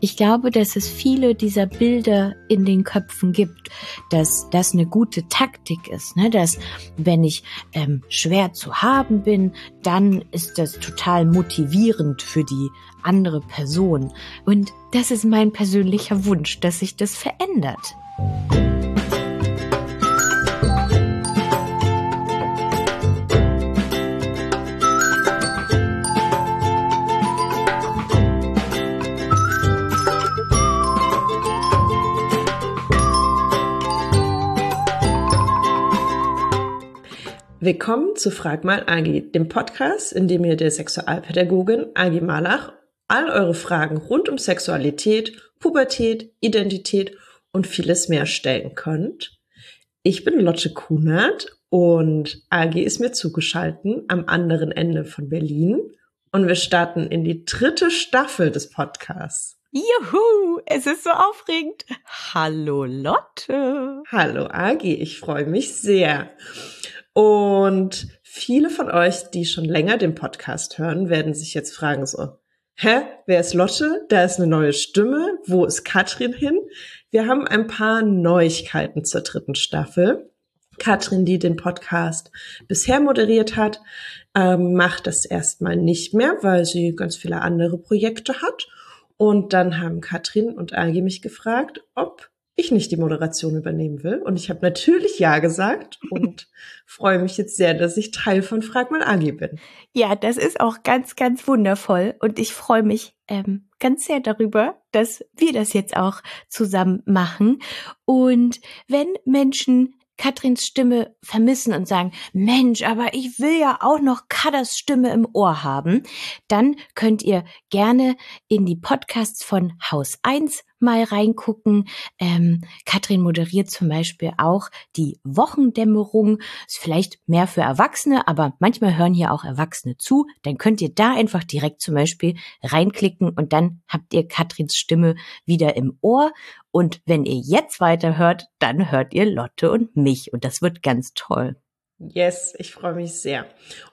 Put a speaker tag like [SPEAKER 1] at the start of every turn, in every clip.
[SPEAKER 1] Ich glaube, dass es viele dieser Bilder in den Köpfen gibt, dass das eine gute Taktik ist, ne? dass wenn ich ähm, schwer zu haben bin, dann ist das total motivierend für die andere Person. Und das ist mein persönlicher Wunsch, dass sich das verändert.
[SPEAKER 2] Willkommen zu Frag mal Agi, dem Podcast, in dem ihr der Sexualpädagogin Agi Malach all eure Fragen rund um Sexualität, Pubertät, Identität und vieles mehr stellen könnt. Ich bin Lotte Kunert und Agi ist mir zugeschaltet am anderen Ende von Berlin und wir starten in die dritte Staffel des Podcasts.
[SPEAKER 1] Juhu, es ist so aufregend. Hallo Lotte.
[SPEAKER 2] Hallo Agi, ich freue mich sehr. Und viele von euch, die schon länger den Podcast hören, werden sich jetzt fragen so, hä, wer ist Lotte? Da ist eine neue Stimme. Wo ist Katrin hin? Wir haben ein paar Neuigkeiten zur dritten Staffel. Katrin, die den Podcast bisher moderiert hat, ähm, macht das erstmal nicht mehr, weil sie ganz viele andere Projekte hat. Und dann haben Katrin und Algi mich gefragt, ob ich nicht die Moderation übernehmen will. Und ich habe natürlich Ja gesagt und freue mich jetzt sehr, dass ich Teil von Frag mal Agi bin.
[SPEAKER 1] Ja, das ist auch ganz, ganz wundervoll. Und ich freue mich ähm, ganz sehr darüber, dass wir das jetzt auch zusammen machen. Und wenn Menschen Katrins Stimme vermissen und sagen, Mensch, aber ich will ja auch noch Kadas Stimme im Ohr haben, dann könnt ihr gerne in die Podcasts von Haus 1 mal reingucken. Ähm, Katrin moderiert zum Beispiel auch die Wochendämmerung. Ist vielleicht mehr für Erwachsene, aber manchmal hören hier auch Erwachsene zu. Dann könnt ihr da einfach direkt zum Beispiel reinklicken und dann habt ihr Katrins Stimme wieder im Ohr. Und wenn ihr jetzt weiterhört, dann hört ihr Lotte und mich und das wird ganz toll.
[SPEAKER 2] Yes, ich freue mich sehr.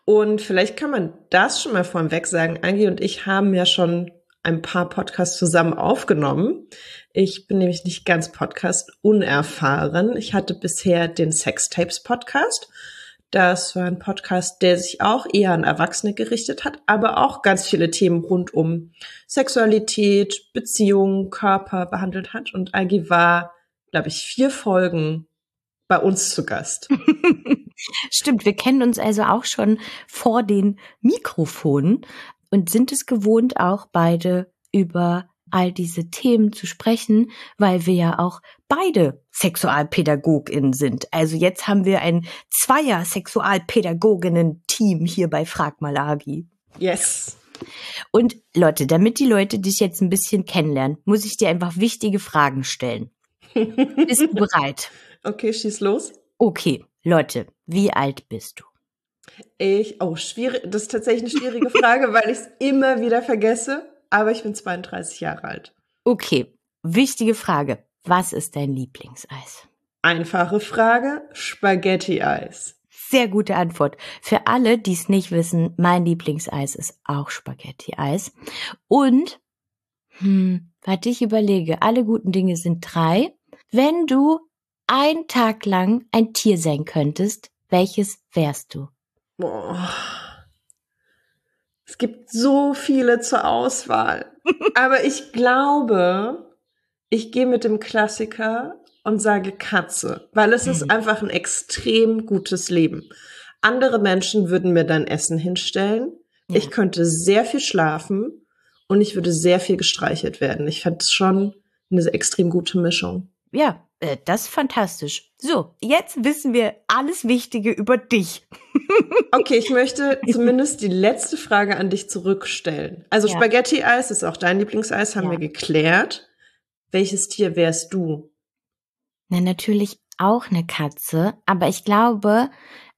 [SPEAKER 2] Und vielleicht kann man das schon mal vorweg sagen. Angie und ich haben ja schon ein paar Podcasts zusammen aufgenommen. Ich bin nämlich nicht ganz Podcast unerfahren. Ich hatte bisher den Sextapes Podcast. Das war ein Podcast, der sich auch eher an Erwachsene gerichtet hat, aber auch ganz viele Themen rund um Sexualität, Beziehungen, Körper behandelt hat. Und Agi war, glaube ich, vier Folgen bei uns zu Gast.
[SPEAKER 1] Stimmt, wir kennen uns also auch schon vor den Mikrofonen und sind es gewohnt, auch beide über all diese Themen zu sprechen, weil wir ja auch beide SexualpädagogInnen sind. Also jetzt haben wir ein Zweier Sexualpädagoginnen-Team hier bei Frag mal Agi.
[SPEAKER 2] Yes.
[SPEAKER 1] Und Leute, damit die Leute dich jetzt ein bisschen kennenlernen, muss ich dir einfach wichtige Fragen stellen. Bist du bereit?
[SPEAKER 2] Okay, schieß los.
[SPEAKER 1] Okay, Leute, wie alt bist du?
[SPEAKER 2] Ich, oh, schwierig, das ist tatsächlich eine schwierige Frage, weil ich es immer wieder vergesse, aber ich bin 32 Jahre alt.
[SPEAKER 1] Okay, wichtige Frage. Was ist dein Lieblingseis?
[SPEAKER 2] Einfache Frage, Spaghetti-Eis.
[SPEAKER 1] Sehr gute Antwort. Für alle, die es nicht wissen, mein Lieblingseis ist auch Spaghetti-Eis. Und, hm, warte, ich überlege, alle guten Dinge sind drei. Wenn du ein Tag lang ein Tier sein könntest, welches wärst du?
[SPEAKER 2] Boah. Es gibt so viele zur Auswahl. Aber ich glaube, ich gehe mit dem Klassiker und sage Katze, weil es ist mhm. einfach ein extrem gutes Leben. Andere Menschen würden mir dann Essen hinstellen. Ja. Ich könnte sehr viel schlafen und ich würde sehr viel gestreichelt werden. Ich fände es schon eine extrem gute Mischung.
[SPEAKER 1] Ja, äh, das ist fantastisch. So, jetzt wissen wir alles Wichtige über dich.
[SPEAKER 2] okay, ich möchte zumindest die letzte Frage an dich zurückstellen. Also ja. Spaghetti-Eis ist auch dein Lieblingseis, haben ja. wir geklärt. Welches Tier wärst du?
[SPEAKER 1] Na, natürlich auch eine Katze, aber ich glaube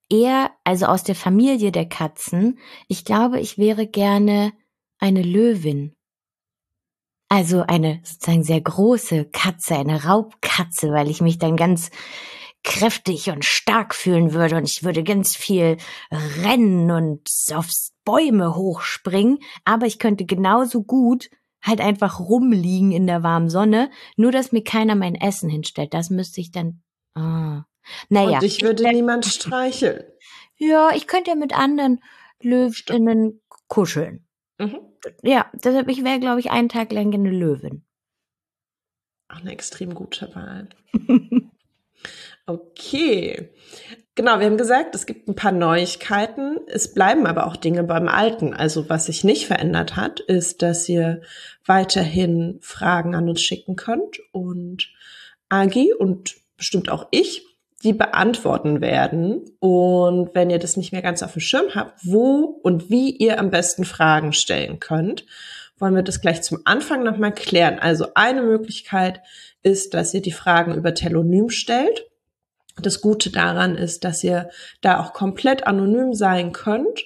[SPEAKER 1] eher, also aus der Familie der Katzen, ich glaube, ich wäre gerne eine Löwin. Also eine sozusagen sehr große Katze, eine Raubkatze, weil ich mich dann ganz kräftig und stark fühlen würde und ich würde ganz viel rennen und aufs Bäume hochspringen, aber ich könnte genauso gut halt einfach rumliegen in der warmen Sonne, nur dass mir keiner mein Essen hinstellt. Das müsste ich dann. Ah. Naja.
[SPEAKER 2] Und ich würde ich, niemand streicheln.
[SPEAKER 1] Ja, ich könnte ja mit anderen Löwinnen kuscheln. Mhm. Ja, deshalb, ich wäre, glaube ich, einen Tag lang eine Löwin.
[SPEAKER 2] Auch eine extrem gute Wahl. okay. Genau, wir haben gesagt, es gibt ein paar Neuigkeiten. Es bleiben aber auch Dinge beim Alten. Also was sich nicht verändert hat, ist, dass ihr weiterhin Fragen an uns schicken könnt und Agi und bestimmt auch ich die beantworten werden. Und wenn ihr das nicht mehr ganz auf dem Schirm habt, wo und wie ihr am besten Fragen stellen könnt, wollen wir das gleich zum Anfang nochmal klären. Also eine Möglichkeit ist, dass ihr die Fragen über Telonym stellt. Das Gute daran ist, dass ihr da auch komplett anonym sein könnt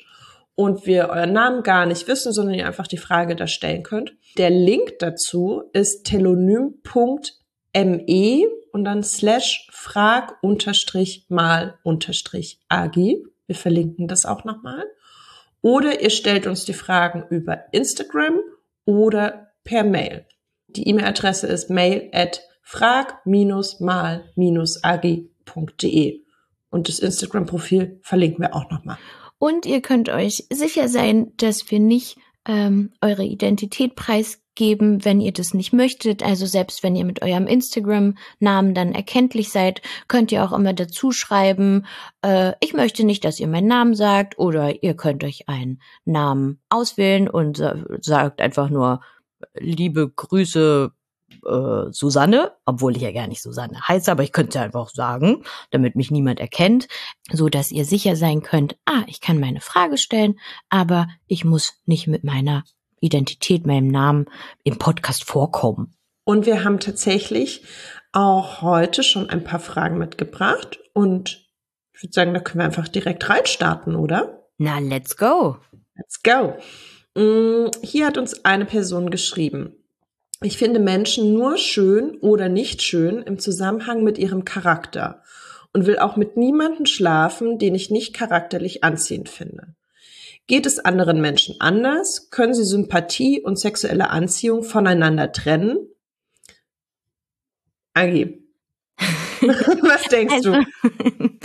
[SPEAKER 2] und wir euren Namen gar nicht wissen, sondern ihr einfach die Frage da stellen könnt. Der Link dazu ist telonym.me und dann slash frag unterstrich mal unterstrich agi. Wir verlinken das auch nochmal. Oder ihr stellt uns die Fragen über Instagram oder per Mail. Die E-Mail-Adresse ist mail at frag-mal-agi.de. Und das Instagram-Profil verlinken wir auch nochmal.
[SPEAKER 1] Und ihr könnt euch sicher sein, dass wir nicht ähm, eure Identität preisgeben, wenn ihr das nicht möchtet. Also selbst wenn ihr mit eurem Instagram-Namen dann erkenntlich seid, könnt ihr auch immer dazu schreiben, äh, ich möchte nicht, dass ihr meinen Namen sagt oder ihr könnt euch einen Namen auswählen und sagt einfach nur liebe Grüße äh, Susanne, obwohl ich ja gar nicht Susanne heiße, aber ich könnte ja einfach sagen, damit mich niemand erkennt, so dass ihr sicher sein könnt, ah, ich kann meine Frage stellen, aber ich muss nicht mit meiner Identität, meinem Namen im Podcast vorkommen.
[SPEAKER 2] Und wir haben tatsächlich auch heute schon ein paar Fragen mitgebracht und ich würde sagen, da können wir einfach direkt reinstarten, oder?
[SPEAKER 1] Na, let's go.
[SPEAKER 2] Let's go. Mm, hier hat uns eine Person geschrieben. Ich finde Menschen nur schön oder nicht schön im Zusammenhang mit ihrem Charakter und will auch mit niemandem schlafen, den ich nicht charakterlich anziehend finde. Geht es anderen Menschen anders? Können sie Sympathie und sexuelle Anziehung voneinander trennen? Agi, was denkst also,
[SPEAKER 1] du?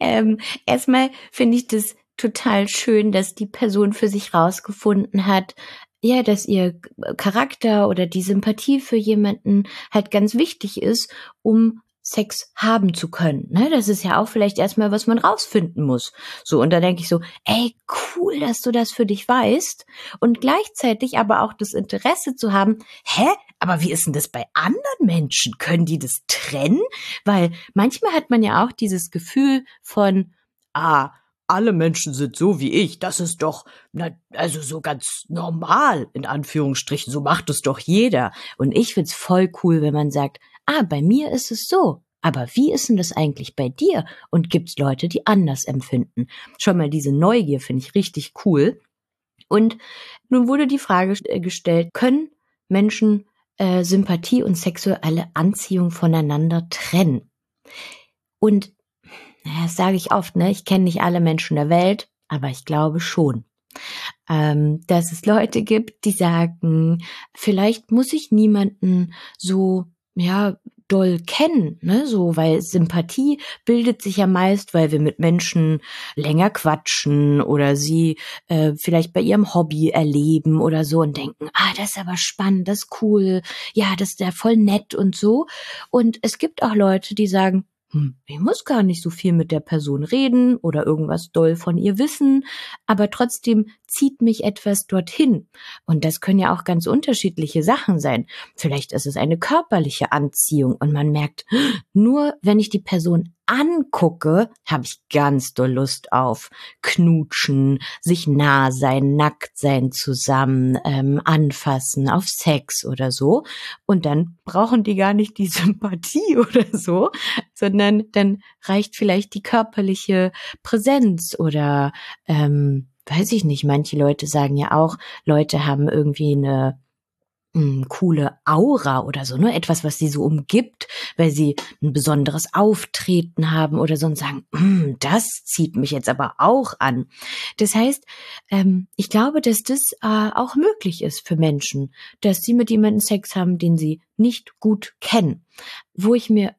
[SPEAKER 1] ähm, erstmal finde ich das total schön, dass die Person für sich rausgefunden hat, ja, dass ihr Charakter oder die Sympathie für jemanden halt ganz wichtig ist, um Sex haben zu können. Ne? Das ist ja auch vielleicht erstmal, was man rausfinden muss. So, und da denke ich so, ey, cool, dass du das für dich weißt. Und gleichzeitig aber auch das Interesse zu haben, hä? Aber wie ist denn das bei anderen Menschen? Können die das trennen? Weil manchmal hat man ja auch dieses Gefühl von, ah, alle Menschen sind so wie ich, das ist doch, na, also so ganz normal, in Anführungsstrichen, so macht es doch jeder. Und ich find's voll cool, wenn man sagt, ah, bei mir ist es so. Aber wie ist denn das eigentlich bei dir? Und gibt's Leute, die anders empfinden? Schon mal diese Neugier finde ich richtig cool. Und nun wurde die Frage äh, gestellt, können Menschen äh, Sympathie und sexuelle Anziehung voneinander trennen? Und das sage ich oft, ne? Ich kenne nicht alle Menschen der Welt, aber ich glaube schon. Ähm, dass es Leute gibt, die sagen, vielleicht muss ich niemanden so, ja, doll kennen, ne, so, weil Sympathie bildet sich ja meist, weil wir mit Menschen länger quatschen oder sie äh, vielleicht bei ihrem Hobby erleben oder so und denken, ah, das ist aber spannend, das ist cool, ja, das ist ja voll nett und so. Und es gibt auch Leute, die sagen, hm, ich muss gar nicht so viel mit der Person reden oder irgendwas doll von ihr wissen, aber trotzdem zieht mich etwas dorthin. Und das können ja auch ganz unterschiedliche Sachen sein. Vielleicht ist es eine körperliche Anziehung und man merkt, nur wenn ich die Person angucke, habe ich ganz doll Lust auf Knutschen, sich nah sein, nackt sein zusammen, ähm, anfassen, auf Sex oder so. Und dann brauchen die gar nicht die Sympathie oder so, sondern dann reicht vielleicht die körperliche Präsenz oder ähm, weiß ich nicht, manche Leute sagen ja auch, Leute haben irgendwie eine eine coole Aura oder so, ne? Etwas, was sie so umgibt, weil sie ein besonderes Auftreten haben oder so und sagen, mm, das zieht mich jetzt aber auch an. Das heißt, ähm, ich glaube, dass das äh, auch möglich ist für Menschen, dass sie mit jemandem Sex haben, den sie nicht gut kennen. Wo ich mir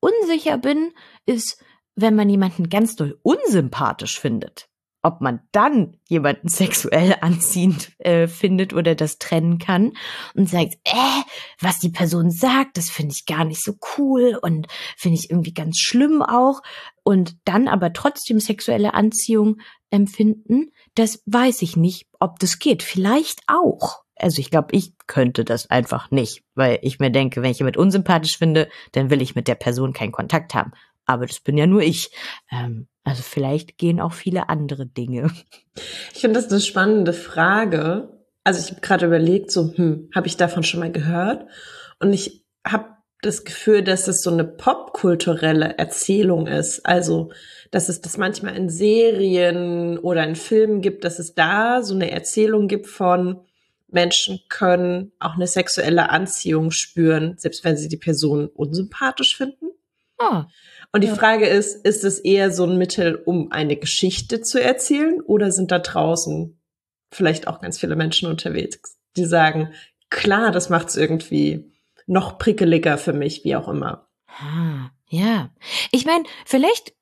[SPEAKER 1] unsicher bin, ist, wenn man jemanden ganz doll unsympathisch findet ob man dann jemanden sexuell anziehend äh, findet oder das trennen kann und sagt, äh, was die Person sagt, das finde ich gar nicht so cool und finde ich irgendwie ganz schlimm auch und dann aber trotzdem sexuelle Anziehung empfinden, das weiß ich nicht, ob das geht. Vielleicht auch. Also ich glaube, ich könnte das einfach nicht, weil ich mir denke, wenn ich jemand unsympathisch finde, dann will ich mit der Person keinen Kontakt haben. Aber das bin ja nur ich. Ähm, also vielleicht gehen auch viele andere Dinge.
[SPEAKER 2] Ich finde das eine spannende Frage. Also ich habe gerade überlegt, so, hm, habe ich davon schon mal gehört? Und ich habe das Gefühl, dass es so eine popkulturelle Erzählung ist. Also, dass es das manchmal in Serien oder in Filmen gibt, dass es da so eine Erzählung gibt von Menschen können auch eine sexuelle Anziehung spüren, selbst wenn sie die Person unsympathisch finden. Ah. Und die ja. Frage ist, ist es eher so ein Mittel, um eine Geschichte zu erzählen oder sind da draußen vielleicht auch ganz viele Menschen unterwegs, die sagen, klar, das macht es irgendwie noch prickeliger für mich, wie auch immer.
[SPEAKER 1] Ah, ja. Ich meine, vielleicht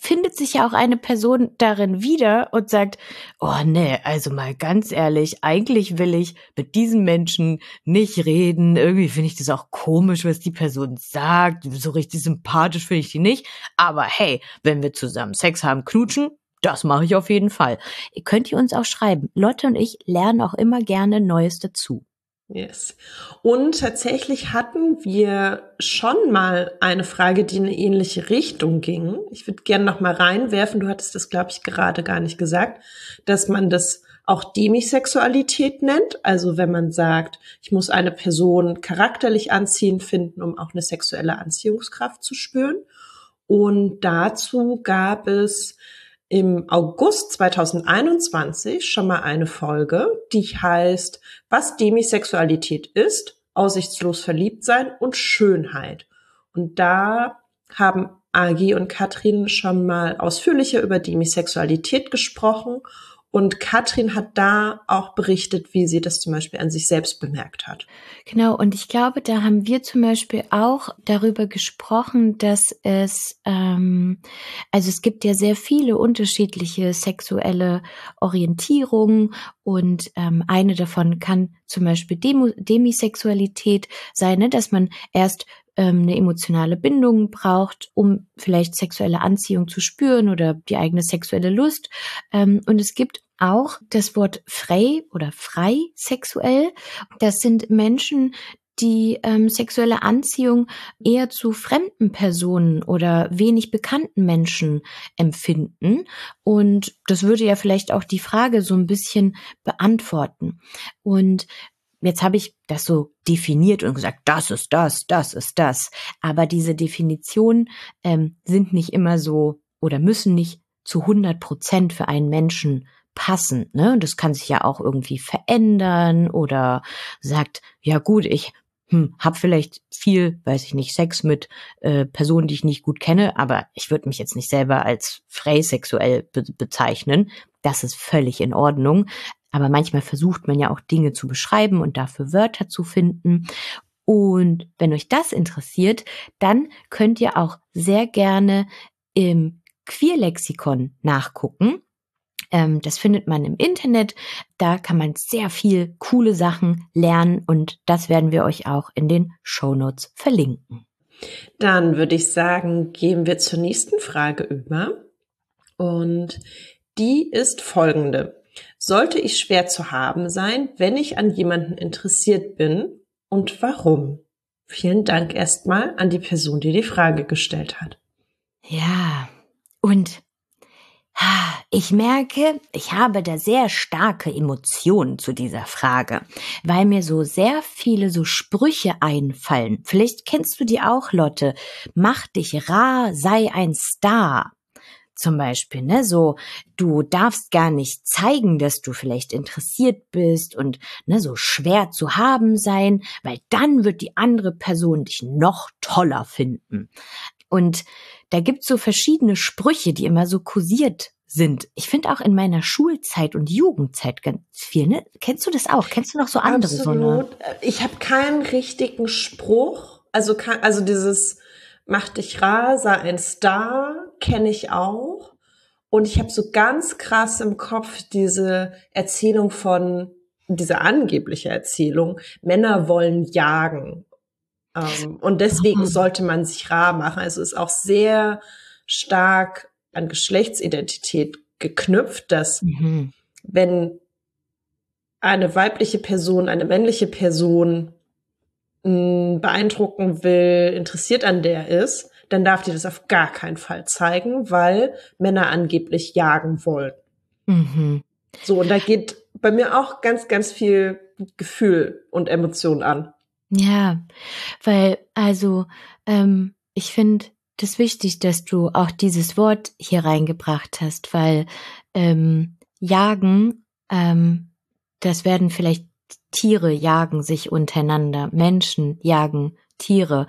[SPEAKER 1] findet sich ja auch eine Person darin wieder und sagt, oh nee, also mal ganz ehrlich, eigentlich will ich mit diesen Menschen nicht reden. Irgendwie finde ich das auch komisch, was die Person sagt. So richtig sympathisch finde ich die nicht. Aber hey, wenn wir zusammen Sex haben, knutschen, das mache ich auf jeden Fall. Ihr könnt ihr uns auch schreiben. Lotte und ich lernen auch immer gerne Neues dazu.
[SPEAKER 2] Yes. Und tatsächlich hatten wir schon mal eine Frage, die in eine ähnliche Richtung ging. Ich würde gerne noch mal reinwerfen. Du hattest das, glaube ich, gerade gar nicht gesagt, dass man das auch Demisexualität nennt. Also wenn man sagt, ich muss eine Person charakterlich anziehen finden, um auch eine sexuelle Anziehungskraft zu spüren. Und dazu gab es im August 2021 schon mal eine Folge, die heißt, was Demisexualität ist, aussichtslos verliebt sein und Schönheit. Und da haben Agi und Katrin schon mal ausführlicher über Demisexualität gesprochen und Katrin hat da auch berichtet, wie sie das zum Beispiel an sich selbst bemerkt hat.
[SPEAKER 1] Genau, und ich glaube, da haben wir zum Beispiel auch darüber gesprochen, dass es, ähm, also es gibt ja sehr viele unterschiedliche sexuelle Orientierungen und ähm, eine davon kann zum Beispiel Demo Demisexualität sein, ne? dass man erst ähm, eine emotionale Bindung braucht, um vielleicht sexuelle Anziehung zu spüren oder die eigene sexuelle Lust. Ähm, und es gibt auch das Wort frei oder frei sexuell. Das sind Menschen, die ähm, sexuelle Anziehung eher zu fremden Personen oder wenig bekannten Menschen empfinden. Und das würde ja vielleicht auch die Frage so ein bisschen beantworten. Und Jetzt habe ich das so definiert und gesagt, das ist das, das ist das. Aber diese Definitionen ähm, sind nicht immer so oder müssen nicht zu 100 Prozent für einen Menschen passen. Ne? Und das kann sich ja auch irgendwie verändern oder sagt, ja gut, ich hm, habe vielleicht viel, weiß ich nicht, Sex mit äh, Personen, die ich nicht gut kenne, aber ich würde mich jetzt nicht selber als frei sexuell be bezeichnen. Das ist völlig in Ordnung. Aber manchmal versucht man ja auch Dinge zu beschreiben und dafür Wörter zu finden. Und wenn euch das interessiert, dann könnt ihr auch sehr gerne im Queerlexikon nachgucken. Ähm, das findet man im Internet. Da kann man sehr viel coole Sachen lernen und das werden wir euch auch in den Show Notes verlinken.
[SPEAKER 2] Dann würde ich sagen, gehen wir zur nächsten Frage über. Und die ist folgende. Sollte ich schwer zu haben sein, wenn ich an jemanden interessiert bin und warum? Vielen Dank erstmal an die Person, die die Frage gestellt hat.
[SPEAKER 1] Ja, und ich merke, ich habe da sehr starke Emotionen zu dieser Frage, weil mir so sehr viele so Sprüche einfallen. Vielleicht kennst du die auch, Lotte. Mach dich rar, sei ein Star. Zum Beispiel, ne, so, du darfst gar nicht zeigen, dass du vielleicht interessiert bist und, ne, so schwer zu haben sein, weil dann wird die andere Person dich noch toller finden. Und da gibt's so verschiedene Sprüche, die immer so kursiert sind. Ich finde auch in meiner Schulzeit und Jugendzeit ganz viel. Ne? Kennst du das auch? Kennst du noch so andere?
[SPEAKER 2] Absolut. So ich habe keinen richtigen Spruch. Also, also dieses Mach dich rar, sei ein Star, kenne ich auch. Und ich habe so ganz krass im Kopf diese Erzählung von, diese angebliche Erzählung, Männer wollen jagen. Ähm, und deswegen mhm. sollte man sich rar machen. Also ist auch sehr stark an Geschlechtsidentität geknüpft, dass mhm. wenn eine weibliche Person, eine männliche Person beeindrucken will, interessiert an der ist, dann darf die das auf gar keinen Fall zeigen, weil Männer angeblich jagen wollen. Mhm. So, und da geht bei mir auch ganz, ganz viel Gefühl und Emotion an.
[SPEAKER 1] Ja, weil, also, ähm, ich finde das wichtig, dass du auch dieses Wort hier reingebracht hast, weil ähm, Jagen, ähm, das werden vielleicht Tiere jagen sich untereinander, Menschen jagen Tiere.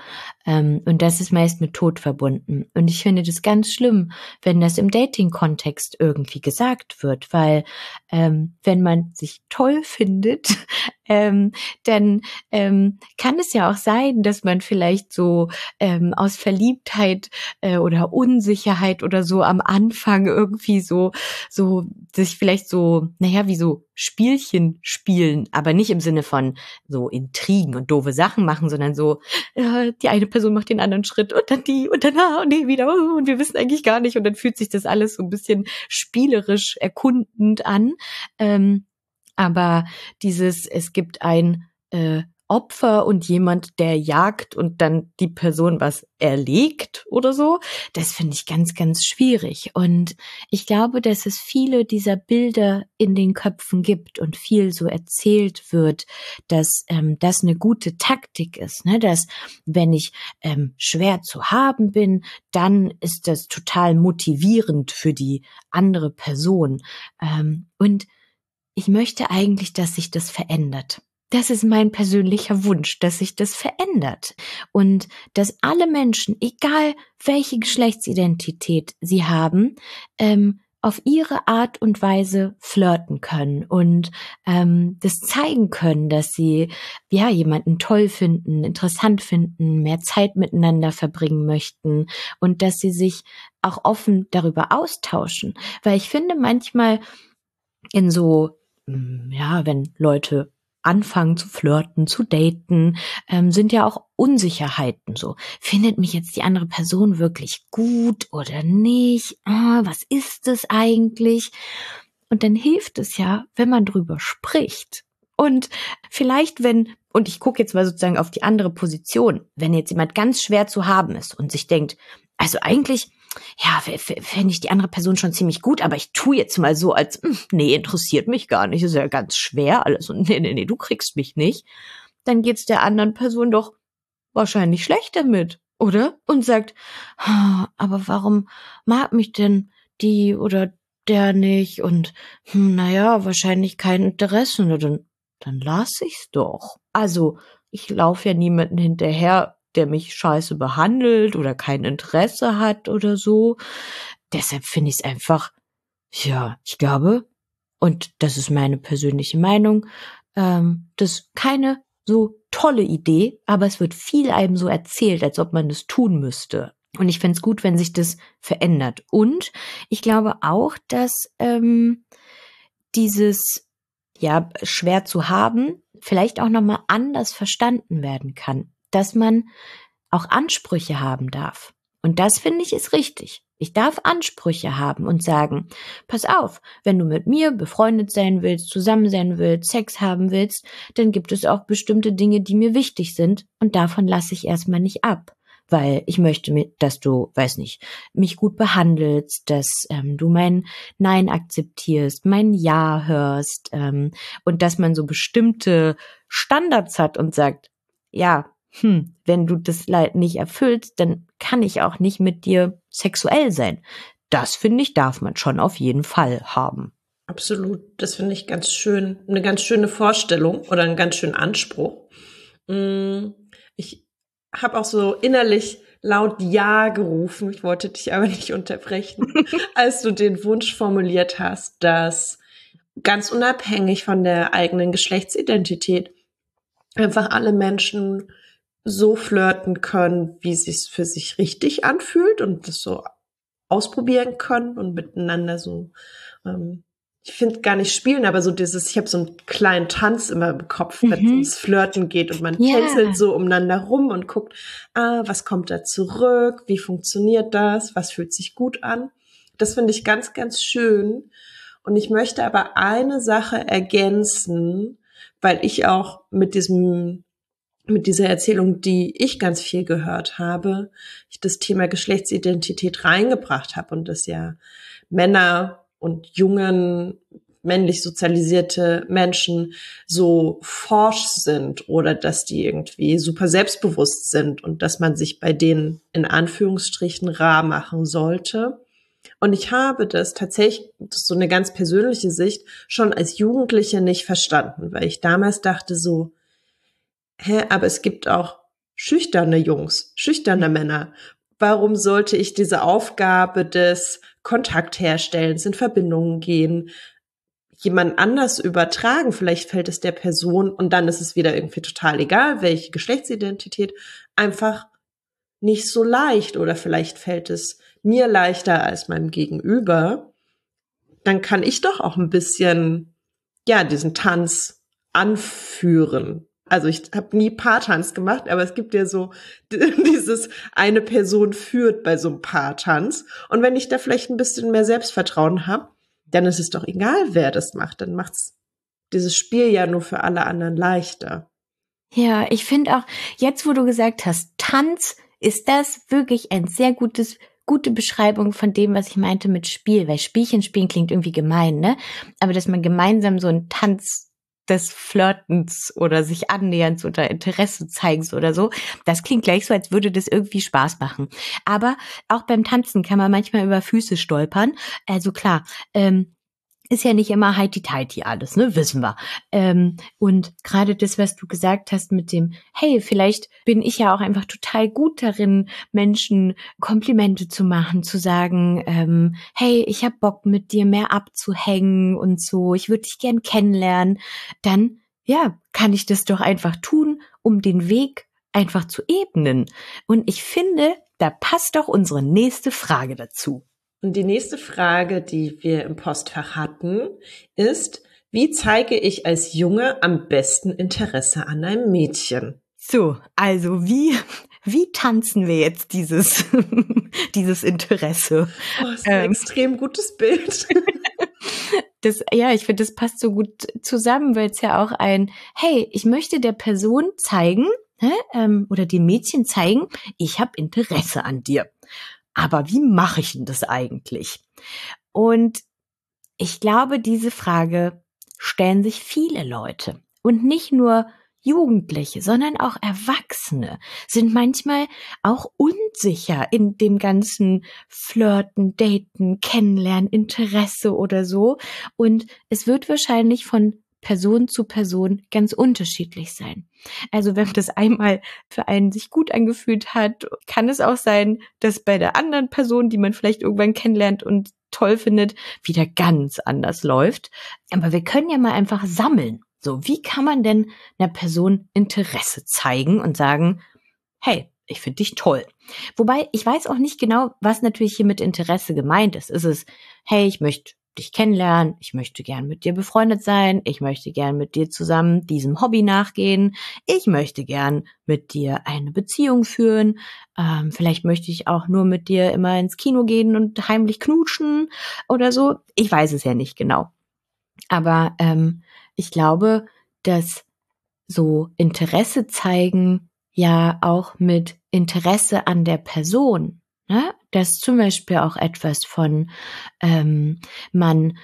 [SPEAKER 1] Ähm, und das ist meist mit Tod verbunden. Und ich finde das ganz schlimm, wenn das im Dating-Kontext irgendwie gesagt wird, weil ähm, wenn man sich toll findet, ähm, dann ähm, kann es ja auch sein, dass man vielleicht so ähm, aus Verliebtheit äh, oder Unsicherheit oder so am Anfang irgendwie so, so sich vielleicht so, naja, wie so Spielchen spielen, aber nicht im Sinne von so Intrigen und doofe Sachen machen, sondern so, äh, die eine Person macht den anderen Schritt und dann die und dann ah, und nee, wieder oh, und wir wissen eigentlich gar nicht und dann fühlt sich das alles so ein bisschen spielerisch erkundend an. Ähm, aber dieses, es gibt ein äh, Opfer und jemand, der jagt und dann die Person was erlegt oder so, das finde ich ganz, ganz schwierig. Und ich glaube, dass es viele dieser Bilder in den Köpfen gibt und viel so erzählt wird, dass ähm, das eine gute Taktik ist, ne? dass wenn ich ähm, schwer zu haben bin, dann ist das total motivierend für die andere Person. Ähm, und ich möchte eigentlich, dass sich das verändert. Das ist mein persönlicher Wunsch, dass sich das verändert und dass alle Menschen, egal welche Geschlechtsidentität sie haben, ähm, auf ihre Art und Weise flirten können und ähm, das zeigen können, dass sie ja jemanden toll finden, interessant finden, mehr Zeit miteinander verbringen möchten und dass sie sich auch offen darüber austauschen, weil ich finde manchmal in so hm, ja, wenn Leute anfangen zu flirten, zu daten, ähm, sind ja auch Unsicherheiten so. Findet mich jetzt die andere Person wirklich gut oder nicht? Ah, was ist es eigentlich? Und dann hilft es ja, wenn man drüber spricht. Und vielleicht, wenn, und ich gucke jetzt mal sozusagen auf die andere Position, wenn jetzt jemand ganz schwer zu haben ist und sich denkt, also eigentlich ja, fände ich die andere Person schon ziemlich gut, aber ich tue jetzt mal so, als, hm, nee, interessiert mich gar nicht, ist ja ganz schwer alles und nee, nee, nee, du kriegst mich nicht, dann geht's der anderen Person doch wahrscheinlich schlecht damit, oder? Und sagt, aber warum mag mich denn die oder der nicht und hm, naja, wahrscheinlich kein Interesse, dann, dann lass ich's doch. Also, ich laufe ja niemanden hinterher, der mich scheiße behandelt oder kein Interesse hat oder so. Deshalb finde ich es einfach, ja, ich glaube, und das ist meine persönliche Meinung, ähm, das keine so tolle Idee, aber es wird viel einem so erzählt, als ob man das tun müsste. Und ich finde es gut, wenn sich das verändert. Und ich glaube auch, dass ähm, dieses ja schwer zu haben vielleicht auch noch mal anders verstanden werden kann dass man auch Ansprüche haben darf. Und das finde ich ist richtig. Ich darf Ansprüche haben und sagen, pass auf, wenn du mit mir befreundet sein willst, zusammen sein willst, Sex haben willst, dann gibt es auch bestimmte Dinge, die mir wichtig sind und davon lasse ich erstmal nicht ab. Weil ich möchte, dass du, weiß nicht, mich gut behandelst, dass ähm, du mein Nein akzeptierst, mein Ja hörst ähm, und dass man so bestimmte Standards hat und sagt, ja, hm, wenn du das Leid nicht erfüllst, dann kann ich auch nicht mit dir sexuell sein. das finde ich, darf man schon auf jeden Fall haben.
[SPEAKER 2] Absolut. Das finde ich ganz schön, eine ganz schöne Vorstellung oder einen ganz schönen Anspruch. Mm, ich habe auch so innerlich laut Ja gerufen. Ich wollte dich aber nicht unterbrechen, als du den Wunsch formuliert hast, dass ganz unabhängig von der eigenen Geschlechtsidentität einfach alle Menschen so flirten können, wie es sich für sich richtig anfühlt und das so ausprobieren können und miteinander so ähm, ich finde gar nicht spielen, aber so dieses, ich habe so einen kleinen Tanz immer im Kopf, wenn es mhm. ums Flirten geht und man yeah. tänzelt so umeinander rum und guckt, ah, was kommt da zurück, wie funktioniert das, was fühlt sich gut an. Das finde ich ganz, ganz schön. Und ich möchte aber eine Sache ergänzen, weil ich auch mit diesem mit dieser Erzählung, die ich ganz viel gehört habe, ich das Thema Geschlechtsidentität reingebracht habe und das ja Männer und jungen männlich sozialisierte Menschen so forsch sind oder dass die irgendwie super selbstbewusst sind und dass man sich bei denen in Anführungsstrichen rar machen sollte. Und ich habe das tatsächlich, das ist so eine ganz persönliche Sicht, schon als Jugendliche nicht verstanden, weil ich damals dachte so, hä, aber es gibt auch schüchterne Jungs, schüchterne Männer. Warum sollte ich diese Aufgabe des Kontakt herstellen, in Verbindungen gehen, jemand anders übertragen. Vielleicht fällt es der Person und dann ist es wieder irgendwie total egal, welche Geschlechtsidentität, einfach nicht so leicht oder vielleicht fällt es mir leichter als meinem Gegenüber. Dann kann ich doch auch ein bisschen, ja, diesen Tanz anführen. Also ich habe nie Paartanz gemacht, aber es gibt ja so dieses eine Person führt bei so einem Paartanz. Und wenn ich da vielleicht ein bisschen mehr Selbstvertrauen habe, dann ist es doch egal, wer das macht. Dann macht's dieses Spiel ja nur für alle anderen leichter.
[SPEAKER 1] Ja, ich finde auch, jetzt wo du gesagt hast, Tanz, ist das wirklich ein sehr gutes gute Beschreibung von dem, was ich meinte mit Spiel, weil Spielchen spielen klingt irgendwie gemein, ne? Aber dass man gemeinsam so einen Tanz des Flirtens oder sich annäherns oder Interesse zeigens oder so. Das klingt gleich so, als würde das irgendwie Spaß machen. Aber auch beim Tanzen kann man manchmal über Füße stolpern. Also klar, ähm, ist ja nicht immer heiti-teiti alles, ne, wissen wir. Ähm, und gerade das, was du gesagt hast mit dem, hey, vielleicht bin ich ja auch einfach total gut darin, Menschen Komplimente zu machen, zu sagen, ähm, hey, ich hab Bock mit dir mehr abzuhängen und so, ich würde dich gern kennenlernen, dann, ja, kann ich das doch einfach tun, um den Weg einfach zu ebnen. Und ich finde, da passt doch unsere nächste Frage dazu.
[SPEAKER 2] Und die nächste Frage, die wir im Postfach hatten, ist, wie zeige ich als Junge am besten Interesse an einem Mädchen?
[SPEAKER 1] So, also wie, wie tanzen wir jetzt dieses, dieses Interesse?
[SPEAKER 2] Oh, das ist ein ähm, extrem gutes Bild.
[SPEAKER 1] Das, ja, ich finde, das passt so gut zusammen, weil es ja auch ein, hey, ich möchte der Person zeigen, hä, ähm, oder dem Mädchen zeigen, ich habe Interesse an dir. Aber wie mache ich denn das eigentlich? Und ich glaube, diese Frage stellen sich viele Leute. Und nicht nur Jugendliche, sondern auch Erwachsene sind manchmal auch unsicher in dem ganzen Flirten, Daten, Kennenlernen, Interesse oder so. Und es wird wahrscheinlich von Person zu Person ganz unterschiedlich sein. Also wenn das einmal für einen sich gut angefühlt hat, kann es auch sein, dass bei der anderen Person, die man vielleicht irgendwann kennenlernt und toll findet, wieder ganz anders läuft. Aber wir können ja mal einfach sammeln. So, wie kann man denn einer Person Interesse zeigen und sagen, hey, ich finde dich toll. Wobei, ich weiß auch nicht genau, was natürlich hier mit Interesse gemeint ist. Ist es, hey, ich möchte dich kennenlernen, ich möchte gern mit dir befreundet sein, ich möchte gern mit dir zusammen diesem Hobby nachgehen, ich möchte gern mit dir eine Beziehung führen, ähm, vielleicht möchte ich auch nur mit dir immer ins Kino gehen und heimlich knutschen oder so. Ich weiß es ja nicht genau. Aber ähm, ich glaube, dass so Interesse zeigen ja auch mit Interesse an der Person Ne? Das zum Beispiel auch etwas von, ähm, man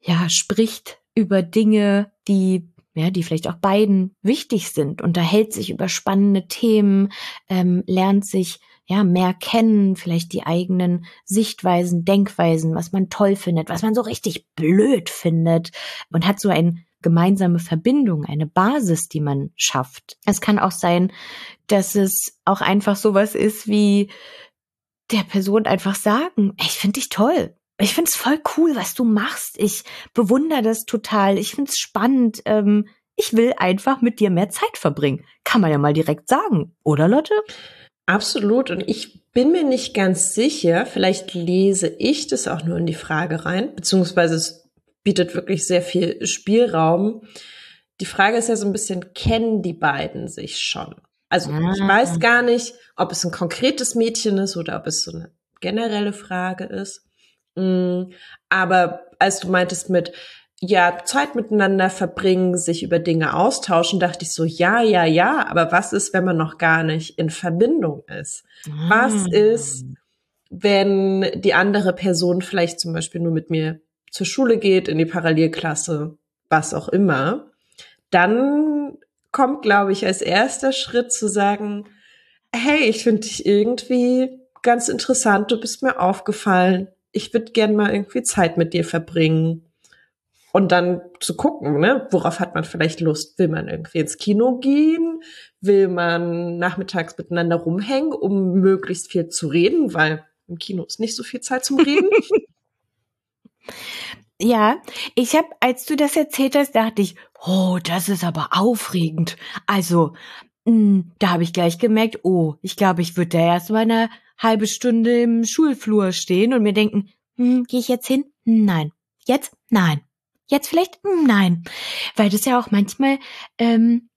[SPEAKER 1] ja spricht über Dinge, die ja, die vielleicht auch beiden wichtig sind, unterhält sich über spannende Themen, ähm, lernt sich ja, mehr kennen, vielleicht die eigenen Sichtweisen, Denkweisen, was man toll findet, was man so richtig blöd findet und hat so ein gemeinsame Verbindung, eine Basis, die man schafft. Es kann auch sein, dass es auch einfach sowas ist wie der Person einfach sagen, ich finde dich toll. Ich finde es voll cool, was du machst. Ich bewundere das total. Ich finde es spannend. Ähm, ich will einfach mit dir mehr Zeit verbringen. Kann man ja mal direkt sagen, oder Lotte?
[SPEAKER 2] Absolut. Und ich bin mir nicht ganz sicher, vielleicht lese ich das auch nur in die Frage rein, beziehungsweise es bietet wirklich sehr viel Spielraum. Die Frage ist ja so ein bisschen, kennen die beiden sich schon? Also ah. ich weiß gar nicht, ob es ein konkretes Mädchen ist oder ob es so eine generelle Frage ist. Mm, aber als du meintest mit, ja, Zeit miteinander verbringen, sich über Dinge austauschen, dachte ich so, ja, ja, ja, aber was ist, wenn man noch gar nicht in Verbindung ist? Was ah. ist, wenn die andere Person vielleicht zum Beispiel nur mit mir zur Schule geht, in die Parallelklasse, was auch immer? Dann kommt, glaube ich, als erster Schritt zu sagen, hey, ich finde dich irgendwie ganz interessant, du bist mir aufgefallen, ich würde gern mal irgendwie Zeit mit dir verbringen und dann zu gucken, ne, worauf hat man vielleicht Lust? Will man irgendwie ins Kino gehen? Will man nachmittags miteinander rumhängen, um möglichst viel zu reden? Weil im Kino ist nicht so viel Zeit zum Reden.
[SPEAKER 1] Ja, ich habe, als du das erzählt hast, dachte ich, oh, das ist aber aufregend. Also, mh, hm, da habe ich gleich gemerkt, oh, ich glaube, ich würde da erst mal eine halbe Stunde im Schulflur stehen und mir denken, hm, gehe ich jetzt hin? Nein. Jetzt? Nein. Jetzt vielleicht? Hm, nein. Weil das ja auch manchmal, ähm,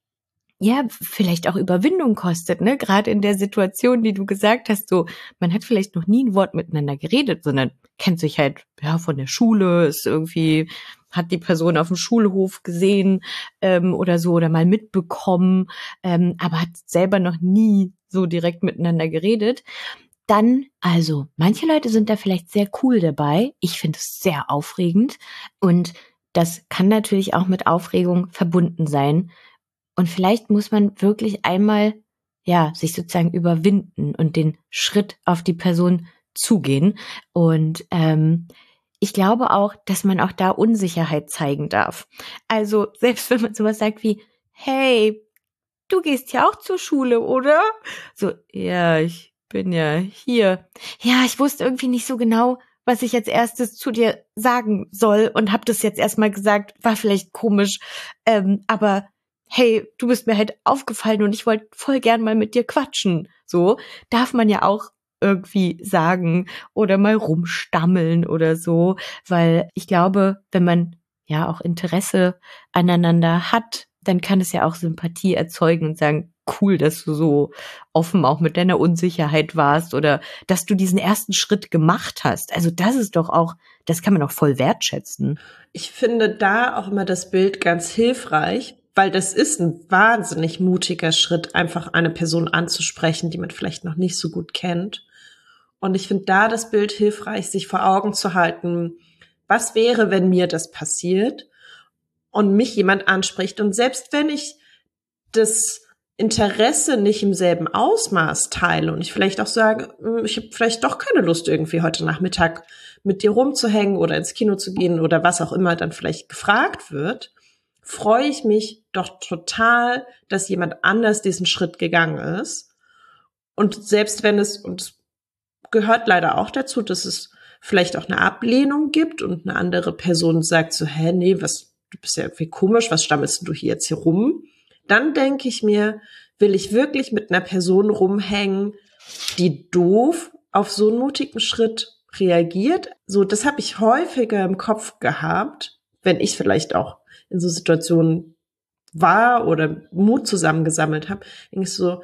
[SPEAKER 1] ja, vielleicht auch Überwindung kostet, ne? Gerade in der Situation, die du gesagt hast, so, man hat vielleicht noch nie ein Wort miteinander geredet, sondern kennt sich halt, ja, von der Schule, ist irgendwie, hat die Person auf dem Schulhof gesehen ähm, oder so oder mal mitbekommen, ähm, aber hat selber noch nie so direkt miteinander geredet. Dann, also, manche Leute sind da vielleicht sehr cool dabei. Ich finde es sehr aufregend und das kann natürlich auch mit Aufregung verbunden sein. Und vielleicht muss man wirklich einmal, ja, sich sozusagen überwinden und den Schritt auf die Person zugehen. Und ähm, ich glaube auch, dass man auch da Unsicherheit zeigen darf. Also selbst wenn man sowas sagt wie, hey, du gehst ja auch zur Schule, oder? So, ja, ich bin ja hier. Ja, ich wusste irgendwie nicht so genau, was ich als erstes zu dir sagen soll und hab das jetzt erstmal gesagt, war vielleicht komisch, ähm, aber hey, du bist mir halt aufgefallen und ich wollte voll gern mal mit dir quatschen. So darf man ja auch irgendwie sagen oder mal rumstammeln oder so, weil ich glaube, wenn man ja auch Interesse aneinander hat, dann kann es ja auch Sympathie erzeugen und sagen, cool, dass du so offen auch mit deiner Unsicherheit warst oder dass du diesen ersten Schritt gemacht hast. Also das ist doch auch, das kann man auch voll wertschätzen.
[SPEAKER 2] Ich finde da auch immer das Bild ganz hilfreich, weil das ist ein wahnsinnig mutiger Schritt, einfach eine Person anzusprechen, die man vielleicht noch nicht so gut kennt. Und ich finde da das Bild hilfreich, sich vor Augen zu halten, was wäre, wenn mir das passiert und mich jemand anspricht. Und selbst wenn ich das Interesse nicht im selben Ausmaß teile und ich vielleicht auch sage, hm, ich habe vielleicht doch keine Lust irgendwie heute Nachmittag mit dir rumzuhängen oder ins Kino zu gehen oder was auch immer dann vielleicht gefragt wird, freue ich mich doch total, dass jemand anders diesen Schritt gegangen ist. Und selbst wenn es, und gehört leider auch dazu, dass es vielleicht auch eine Ablehnung gibt und eine andere Person sagt so, hä, nee, was, du bist ja irgendwie komisch, was stammelst du hier jetzt hier rum? dann denke ich mir, will ich wirklich mit einer Person rumhängen, die doof auf so einen mutigen Schritt reagiert? So, das habe ich häufiger im Kopf gehabt, wenn ich vielleicht auch in so Situationen war oder Mut zusammengesammelt habe, denke ich so,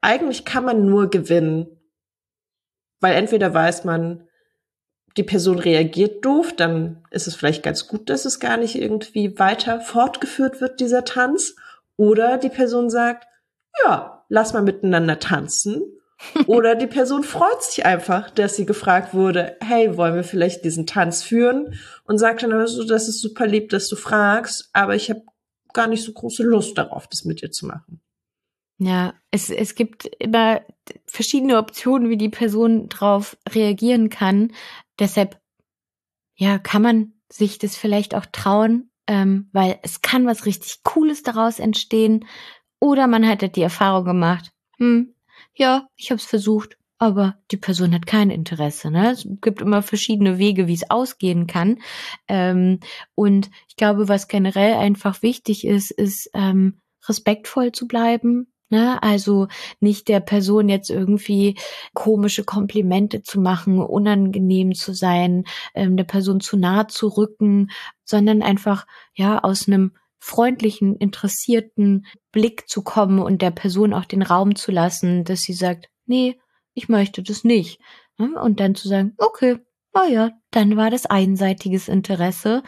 [SPEAKER 2] eigentlich kann man nur gewinnen, weil entweder weiß man, die Person reagiert doof, dann ist es vielleicht ganz gut, dass es gar nicht irgendwie weiter fortgeführt wird, dieser Tanz. Oder die Person sagt, ja, lass mal miteinander tanzen. Oder die Person freut sich einfach, dass sie gefragt wurde, hey, wollen wir vielleicht diesen Tanz führen? Und sagt dann aber so, das ist super lieb, dass du fragst, aber ich habe gar nicht so große Lust darauf, das mit dir zu machen.
[SPEAKER 1] Ja, es, es gibt immer verschiedene Optionen, wie die Person drauf reagieren kann. Deshalb, ja, kann man sich das vielleicht auch trauen, ähm, weil es kann was richtig Cooles daraus entstehen. Oder man hat halt die Erfahrung gemacht, hm, ja, ich habe es versucht, aber die Person hat kein Interesse. Ne? Es gibt immer verschiedene Wege, wie es ausgehen kann. Ähm, und ich glaube, was generell einfach wichtig ist, ist ähm, respektvoll zu bleiben, Ne? Also nicht der Person jetzt irgendwie komische Komplimente zu machen, unangenehm zu sein, ähm, der Person zu nahe zu rücken, sondern einfach ja aus einem freundlichen, interessierten Blick zu kommen und der Person auch den Raum zu lassen, dass sie sagt, nee, ich möchte das nicht. Ne? Und dann zu sagen, okay, oh ja, dann war das einseitiges Interesse.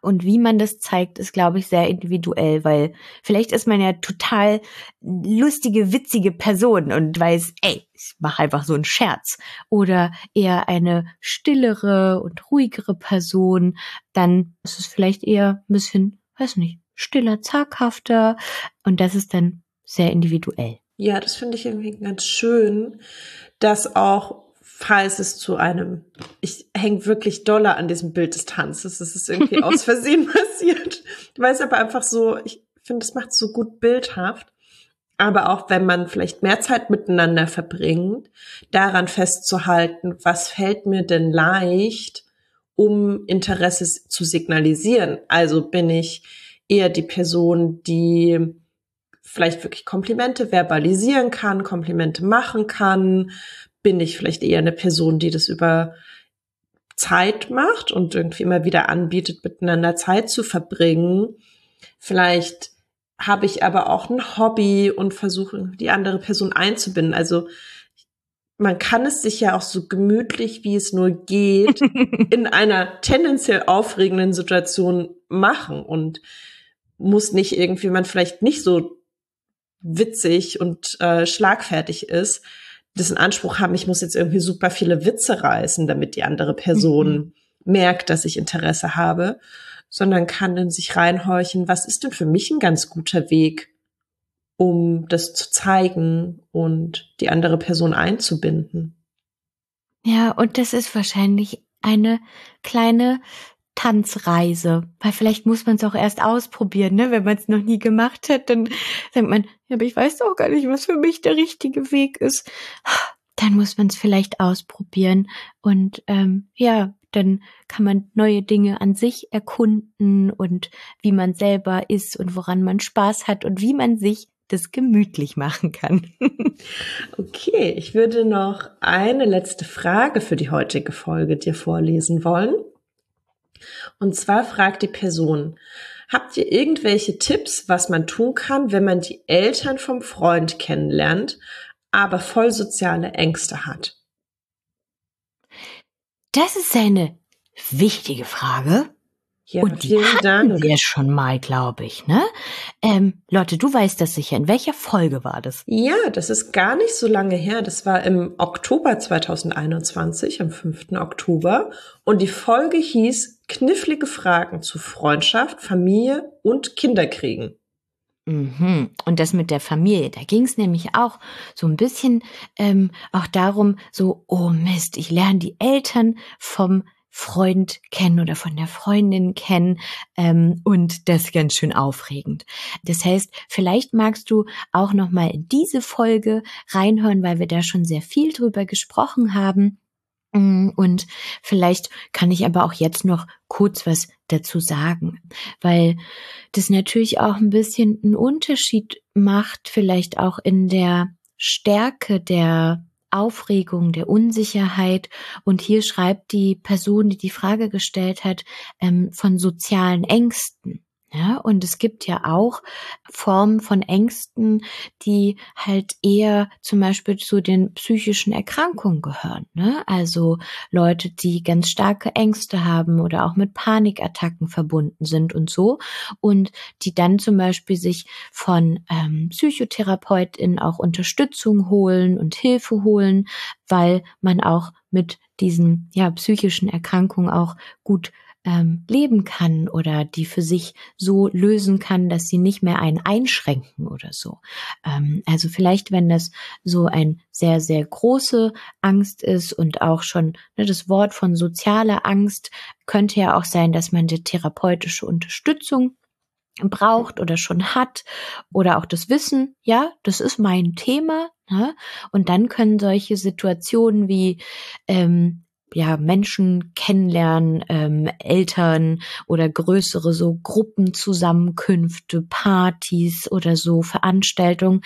[SPEAKER 1] Und wie man das zeigt, ist, glaube ich, sehr individuell, weil vielleicht ist man ja total lustige, witzige Person und weiß, ey, ich mache einfach so einen Scherz. Oder eher eine stillere und ruhigere Person, dann ist es vielleicht eher ein bisschen, weiß nicht, stiller, zaghafter. Und das ist dann sehr individuell.
[SPEAKER 2] Ja, das finde ich irgendwie ganz schön, dass auch falls es zu einem, ich hänge wirklich doller an diesem Bild des Tanzes. Es ist irgendwie aus Versehen passiert. Ich weiß aber einfach so, ich finde, es macht so gut bildhaft. Aber auch wenn man vielleicht mehr Zeit miteinander verbringt, daran festzuhalten, was fällt mir denn leicht, um Interesse zu signalisieren. Also bin ich eher die Person, die vielleicht wirklich Komplimente verbalisieren kann, Komplimente machen kann, bin ich vielleicht eher eine Person, die das über Zeit macht und irgendwie immer wieder anbietet, miteinander Zeit zu verbringen. Vielleicht habe ich aber auch ein Hobby und versuche die andere Person einzubinden. Also man kann es sich ja auch so gemütlich, wie es nur geht, in einer tendenziell aufregenden Situation machen und muss nicht irgendwie, man vielleicht nicht so witzig und äh, schlagfertig ist, das in Anspruch haben, ich muss jetzt irgendwie super viele Witze reißen, damit die andere Person mhm. merkt, dass ich Interesse habe, sondern kann in sich reinhorchen, was ist denn für mich ein ganz guter Weg, um das zu zeigen und die andere Person einzubinden.
[SPEAKER 1] Ja, und das ist wahrscheinlich eine kleine Tanzreise. Weil vielleicht muss man es auch erst ausprobieren, ne? Wenn man es noch nie gemacht hat, dann denkt man, ja, aber ich weiß doch gar nicht, was für mich der richtige Weg ist. Dann muss man es vielleicht ausprobieren. Und ähm, ja, dann kann man neue Dinge an sich erkunden und wie man selber ist und woran man Spaß hat und wie man sich das gemütlich machen kann.
[SPEAKER 2] okay, ich würde noch eine letzte Frage für die heutige Folge dir vorlesen wollen. Und zwar fragt die Person, habt ihr irgendwelche Tipps, was man tun kann, wenn man die Eltern vom Freund kennenlernt, aber voll soziale Ängste hat?
[SPEAKER 1] Das ist eine wichtige Frage. Ja, und die hatten Dank. wir schon mal, glaube ich, ne? Ähm, Lotte, du weißt das sicher. In welcher Folge war das?
[SPEAKER 2] Ja, das ist gar nicht so lange her. Das war im Oktober 2021, am 5. Oktober. Und die Folge hieß Knifflige Fragen zu Freundschaft, Familie und Kinderkriegen.
[SPEAKER 1] Mhm. Und das mit der Familie, da ging es nämlich auch so ein bisschen ähm, auch darum, so, oh Mist, ich lerne die Eltern vom Freund kennen oder von der Freundin kennen ähm, und das ganz schön aufregend. Das heißt, vielleicht magst du auch noch mal in diese Folge reinhören, weil wir da schon sehr viel drüber gesprochen haben. Mm, und vielleicht kann ich aber auch jetzt noch kurz was dazu sagen, weil das natürlich auch ein bisschen einen Unterschied macht, vielleicht auch in der Stärke der Aufregung, der Unsicherheit. Und hier schreibt die Person, die die Frage gestellt hat, ähm, von sozialen Ängsten. Ja, und es gibt ja auch Formen von Ängsten, die halt eher zum Beispiel zu den psychischen Erkrankungen gehören. Ne? Also Leute, die ganz starke Ängste haben oder auch mit Panikattacken verbunden sind und so. Und die dann zum Beispiel sich von ähm, PsychotherapeutInnen auch Unterstützung holen und Hilfe holen, weil man auch mit diesen ja, psychischen Erkrankungen auch gut ähm, leben kann oder die für sich so lösen kann, dass sie nicht mehr einen einschränken oder so. Ähm, also vielleicht, wenn das so ein sehr, sehr große Angst ist und auch schon ne, das Wort von sozialer Angst könnte ja auch sein, dass man die therapeutische Unterstützung braucht oder schon hat oder auch das Wissen, ja, das ist mein Thema. Ne? Und dann können solche Situationen wie ähm, ja, Menschen kennenlernen, ähm, Eltern oder größere so Gruppenzusammenkünfte, Partys oder so Veranstaltungen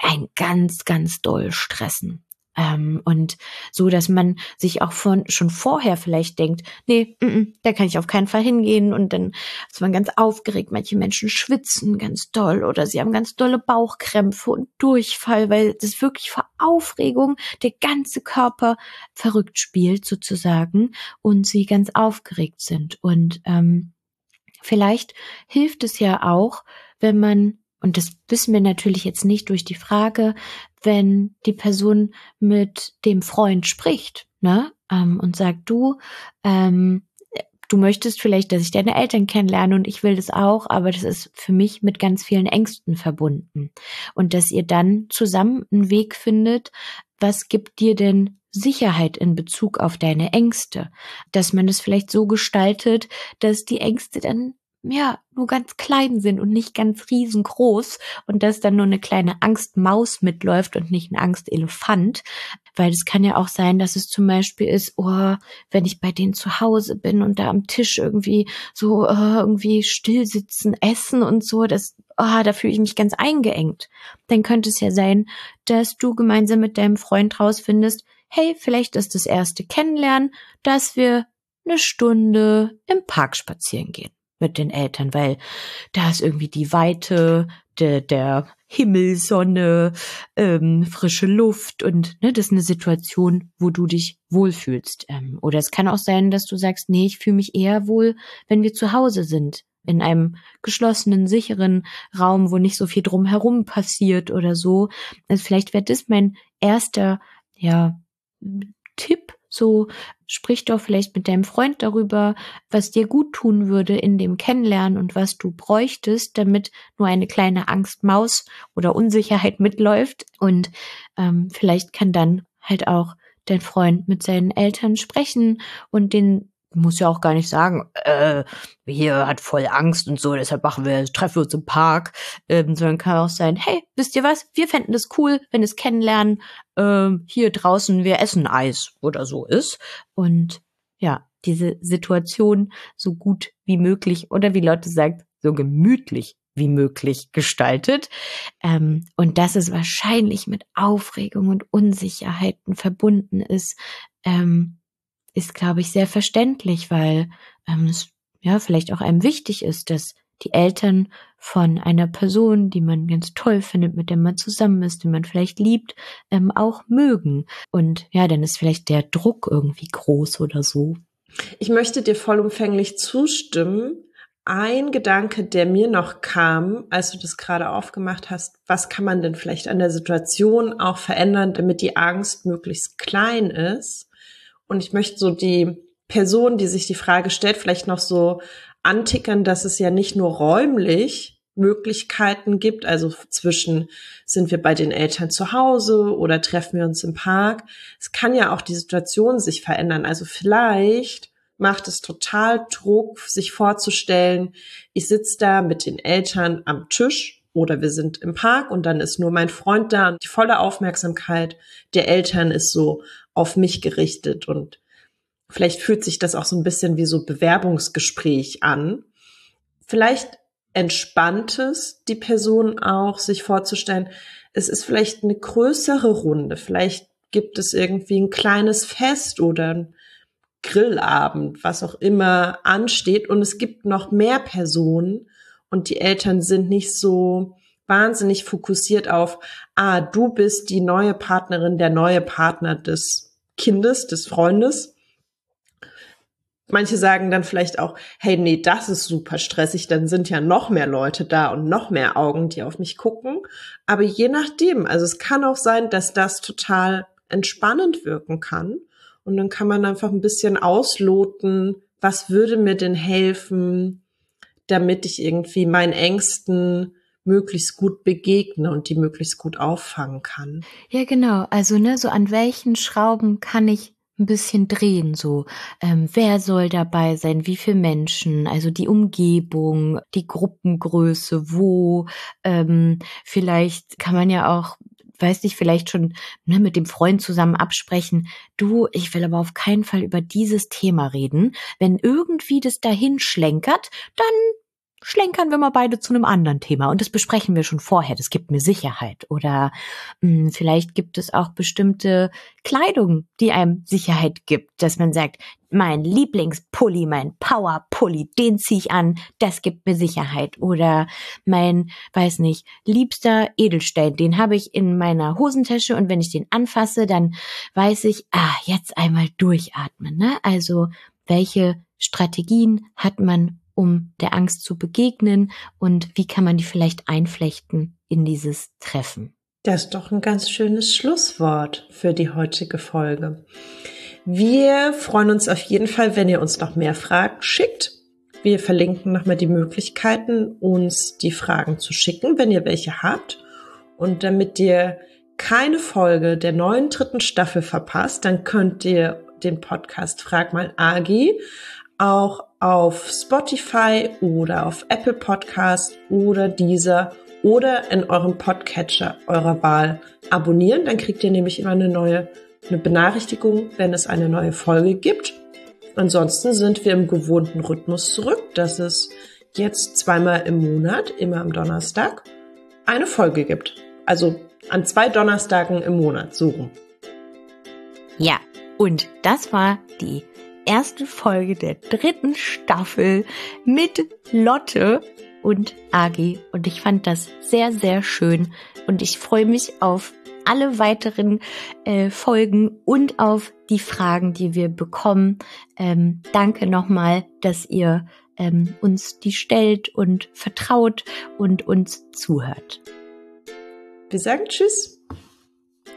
[SPEAKER 1] ein ganz, ganz doll stressen. Ähm, und so, dass man sich auch von, schon vorher vielleicht denkt, nee, mm, mm, da kann ich auf keinen Fall hingehen. Und dann ist man ganz aufgeregt. Manche Menschen schwitzen ganz doll oder sie haben ganz dolle Bauchkrämpfe und Durchfall, weil das wirklich vor Aufregung der ganze Körper verrückt spielt sozusagen und sie ganz aufgeregt sind. Und ähm, vielleicht hilft es ja auch, wenn man und das wissen wir natürlich jetzt nicht durch die Frage, wenn die Person mit dem Freund spricht, ne? Ähm, und sagt, du, ähm, du möchtest vielleicht, dass ich deine Eltern kennenlerne und ich will das auch, aber das ist für mich mit ganz vielen Ängsten verbunden. Und dass ihr dann zusammen einen Weg findet, was gibt dir denn Sicherheit in Bezug auf deine Ängste? Dass man es vielleicht so gestaltet, dass die Ängste dann ja, nur ganz klein sind und nicht ganz riesengroß und dass dann nur eine kleine Angstmaus mitläuft und nicht ein Angstelefant. Weil es kann ja auch sein, dass es zum Beispiel ist, oh, wenn ich bei denen zu Hause bin und da am Tisch irgendwie so uh, irgendwie still sitzen, essen und so, das, oh, da fühle ich mich ganz eingeengt. Dann könnte es ja sein, dass du gemeinsam mit deinem Freund rausfindest, hey, vielleicht ist das erste Kennenlernen, dass wir eine Stunde im Park spazieren gehen mit den Eltern, weil da ist irgendwie die Weite, der, der Himmel, Sonne, ähm, frische Luft und ne, das ist eine Situation, wo du dich wohlfühlst. Ähm, oder es kann auch sein, dass du sagst, nee, ich fühle mich eher wohl, wenn wir zu Hause sind, in einem geschlossenen, sicheren Raum, wo nicht so viel drumherum passiert oder so. Also vielleicht wäre das mein erster, ja, Tipp, so sprich doch vielleicht mit deinem Freund darüber, was dir gut tun würde in dem Kennenlernen und was du bräuchtest, damit nur eine kleine Angstmaus oder Unsicherheit mitläuft. Und ähm, vielleicht kann dann halt auch dein Freund mit seinen Eltern sprechen und den muss ja auch gar nicht sagen, äh, hier hat voll Angst und so, deshalb machen wir, treffen wir uns im Park, ähm, sondern kann auch sein, hey, wisst ihr was, wir fänden das cool, wenn es kennenlernen, ähm, hier draußen, wir essen Eis oder so ist. Und ja, diese Situation so gut wie möglich oder wie Lotte sagt, so gemütlich wie möglich gestaltet. Ähm, und dass es wahrscheinlich mit Aufregung und Unsicherheiten verbunden ist, ähm, ist, glaube ich, sehr verständlich, weil ähm, es ja vielleicht auch einem wichtig ist, dass die Eltern von einer Person, die man ganz toll findet, mit der man zusammen ist, die man vielleicht liebt, ähm, auch mögen. Und ja, dann ist vielleicht der Druck irgendwie groß oder so.
[SPEAKER 2] Ich möchte dir vollumfänglich zustimmen. Ein Gedanke, der mir noch kam, als du das gerade aufgemacht hast, was kann man denn vielleicht an der Situation auch verändern, damit die Angst möglichst klein ist? Und ich möchte so die Person, die sich die Frage stellt, vielleicht noch so antickern, dass es ja nicht nur räumlich Möglichkeiten gibt, also zwischen sind wir bei den Eltern zu Hause oder treffen wir uns im Park. Es kann ja auch die Situation sich verändern. Also vielleicht macht es total Druck, sich vorzustellen, ich sitze da mit den Eltern am Tisch oder wir sind im Park und dann ist nur mein Freund da und die volle Aufmerksamkeit der Eltern ist so auf mich gerichtet. Und vielleicht fühlt sich das auch so ein bisschen wie so Bewerbungsgespräch an. Vielleicht entspannt es die Person auch, sich vorzustellen, es ist vielleicht eine größere Runde, vielleicht gibt es irgendwie ein kleines Fest oder ein Grillabend, was auch immer ansteht. Und es gibt noch mehr Personen und die Eltern sind nicht so wahnsinnig fokussiert auf, ah, du bist die neue Partnerin, der neue Partner des Kindes, des Freundes. Manche sagen dann vielleicht auch, hey, nee, das ist super stressig, dann sind ja noch mehr Leute da und noch mehr Augen, die auf mich gucken. Aber je nachdem, also es kann auch sein, dass das total entspannend wirken kann. Und dann kann man einfach ein bisschen ausloten, was würde mir denn helfen, damit ich irgendwie meinen Ängsten möglichst gut begegne und die möglichst gut auffangen kann.
[SPEAKER 1] Ja, genau. Also, ne, so an welchen Schrauben kann ich ein bisschen drehen, so ähm, wer soll dabei sein, wie viele Menschen, also die Umgebung, die Gruppengröße, wo, ähm, vielleicht kann man ja auch weiß nicht, vielleicht schon ne, mit dem Freund zusammen absprechen, du, ich will aber auf keinen Fall über dieses Thema reden. Wenn irgendwie das dahin schlenkert, dann schlenkern wir mal beide zu einem anderen Thema und das besprechen wir schon vorher. Das gibt mir Sicherheit. Oder mh, hm, vielleicht gibt es auch bestimmte Kleidung, die einem Sicherheit gibt, dass man sagt, mein Lieblingspulli, mein Powerpulli, den ziehe ich an, das gibt mir Sicherheit. Oder mein, weiß nicht, liebster Edelstein, den habe ich in meiner Hosentasche und wenn ich den anfasse, dann weiß ich, ah, jetzt einmal durchatmen. Ne? Also welche Strategien hat man, um der Angst zu begegnen und wie kann man die vielleicht einflechten in dieses Treffen.
[SPEAKER 2] Das ist doch ein ganz schönes Schlusswort für die heutige Folge. Wir freuen uns auf jeden Fall, wenn ihr uns noch mehr Fragen schickt. Wir verlinken nochmal die Möglichkeiten, uns die Fragen zu schicken, wenn ihr welche habt. Und damit ihr keine Folge der neuen dritten Staffel verpasst, dann könnt ihr den Podcast Frag mal Agi auch auf Spotify oder auf Apple Podcast oder dieser oder in eurem Podcatcher eurer Wahl abonnieren. Dann kriegt ihr nämlich immer eine neue eine Benachrichtigung, wenn es eine neue Folge gibt. Ansonsten sind wir im gewohnten Rhythmus zurück. Das ist jetzt zweimal im Monat, immer am Donnerstag, eine Folge gibt. Also an zwei Donnerstagen im Monat, rum.
[SPEAKER 1] Ja, und das war die erste Folge der dritten Staffel mit Lotte und Agi. Und ich fand das sehr, sehr schön. Und ich freue mich auf alle weiteren äh, Folgen und auf die Fragen, die wir bekommen. Ähm, danke nochmal, dass ihr ähm, uns die stellt und vertraut und uns zuhört.
[SPEAKER 2] Wir sagen Tschüss.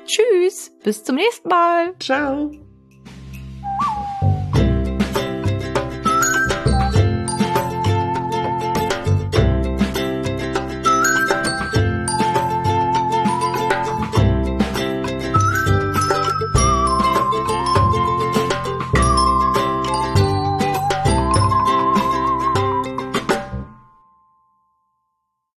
[SPEAKER 1] Tschüss, bis zum nächsten Mal.
[SPEAKER 2] Ciao.